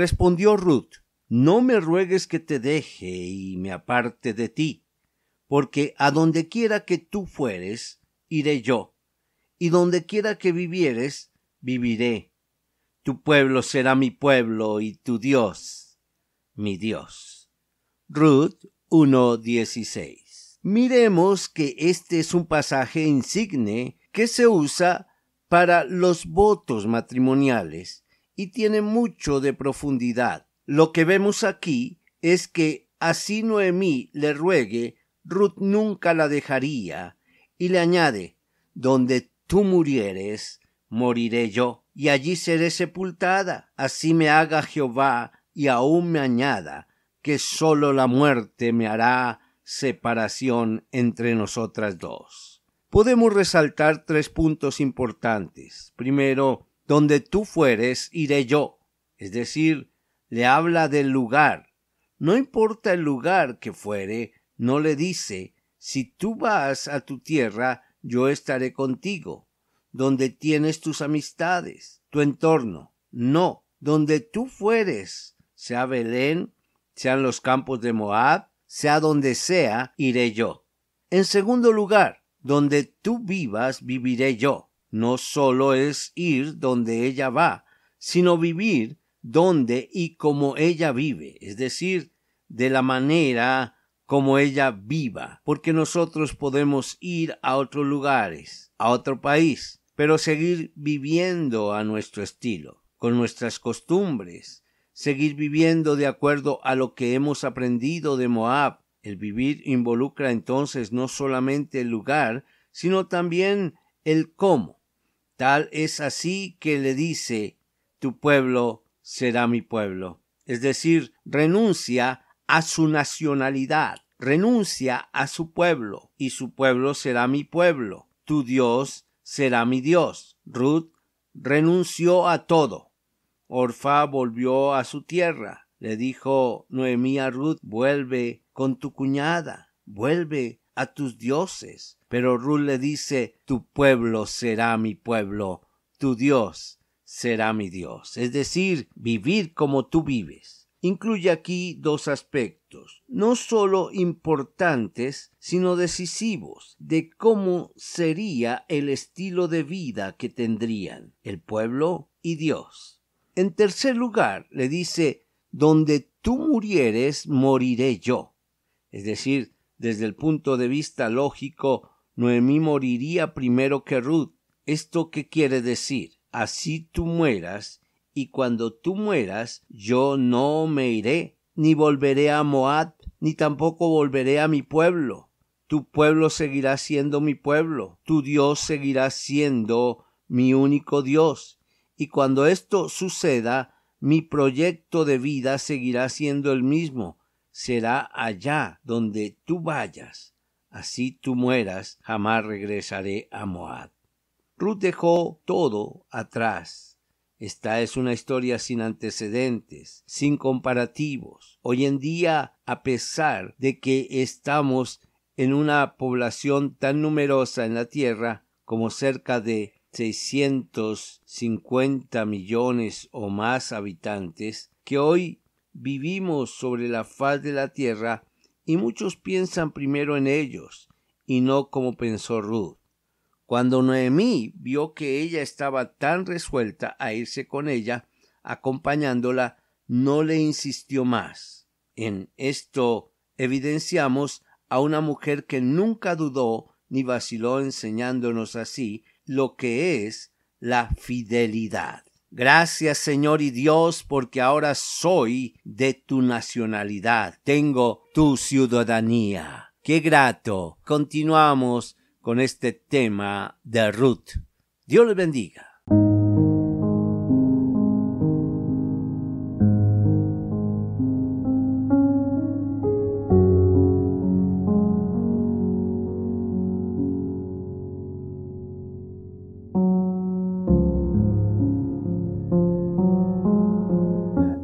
Respondió Ruth, No me ruegues que te deje y me aparte de ti, porque a donde quiera que tú fueres, iré yo, y donde quiera que vivieres, viviré. Tu pueblo será mi pueblo y tu Dios, mi Dios. Ruth 1.16. Miremos que este es un pasaje insigne que se usa para los votos matrimoniales y tiene mucho de profundidad. Lo que vemos aquí es que así Noemí le ruegue, Ruth nunca la dejaría, y le añade, donde tú murieres, moriré yo, y allí seré sepultada. Así me haga Jehová, y aún me añada, que sólo la muerte me hará separación entre nosotras dos. Podemos resaltar tres puntos importantes. Primero, donde tú fueres, iré yo. Es decir, le habla del lugar. No importa el lugar que fuere, no le dice, si tú vas a tu tierra, yo estaré contigo, donde tienes tus amistades, tu entorno. No, donde tú fueres, sea Belén, sean los campos de Moab, sea donde sea, iré yo. En segundo lugar, donde tú vivas, viviré yo no sólo es ir donde ella va, sino vivir donde y como ella vive, es decir, de la manera como ella viva, porque nosotros podemos ir a otros lugares, a otro país, pero seguir viviendo a nuestro estilo, con nuestras costumbres, seguir viviendo de acuerdo a lo que hemos aprendido de Moab. El vivir involucra entonces no solamente el lugar, sino también el cómo. Tal es así que le dice tu pueblo será mi pueblo. Es decir, renuncia a su nacionalidad, renuncia a su pueblo, y su pueblo será mi pueblo. Tu Dios será mi Dios. Ruth renunció a todo. Orfa volvió a su tierra. Le dijo Noemí a Ruth, vuelve con tu cuñada, vuelve a tus dioses. Pero Ruth le dice, tu pueblo será mi pueblo, tu Dios será mi Dios. Es decir, vivir como tú vives. Incluye aquí dos aspectos, no sólo importantes, sino decisivos, de cómo sería el estilo de vida que tendrían el pueblo y Dios. En tercer lugar, le dice, donde tú murieres, moriré yo. Es decir, desde el punto de vista lógico, Noemí moriría primero que Ruth. ¿Esto qué quiere decir? Así tú mueras, y cuando tú mueras, yo no me iré, ni volveré a Moab, ni tampoco volveré a mi pueblo. Tu pueblo seguirá siendo mi pueblo, tu Dios seguirá siendo mi único Dios. Y cuando esto suceda, mi proyecto de vida seguirá siendo el mismo, será allá donde tú vayas así tú mueras, jamás regresaré a Moab. Ruth dejó todo atrás. Esta es una historia sin antecedentes, sin comparativos. Hoy en día, a pesar de que estamos en una población tan numerosa en la tierra como cerca de 650 millones o más habitantes, que hoy vivimos sobre la faz de la tierra y muchos piensan primero en ellos y no como pensó Ruth. Cuando Noemí vio que ella estaba tan resuelta a irse con ella, acompañándola, no le insistió más. En esto evidenciamos a una mujer que nunca dudó ni vaciló enseñándonos así lo que es la fidelidad. Gracias Señor y Dios porque ahora soy de tu nacionalidad, tengo tu ciudadanía. Qué grato. Continuamos con este tema de Ruth. Dios le bendiga.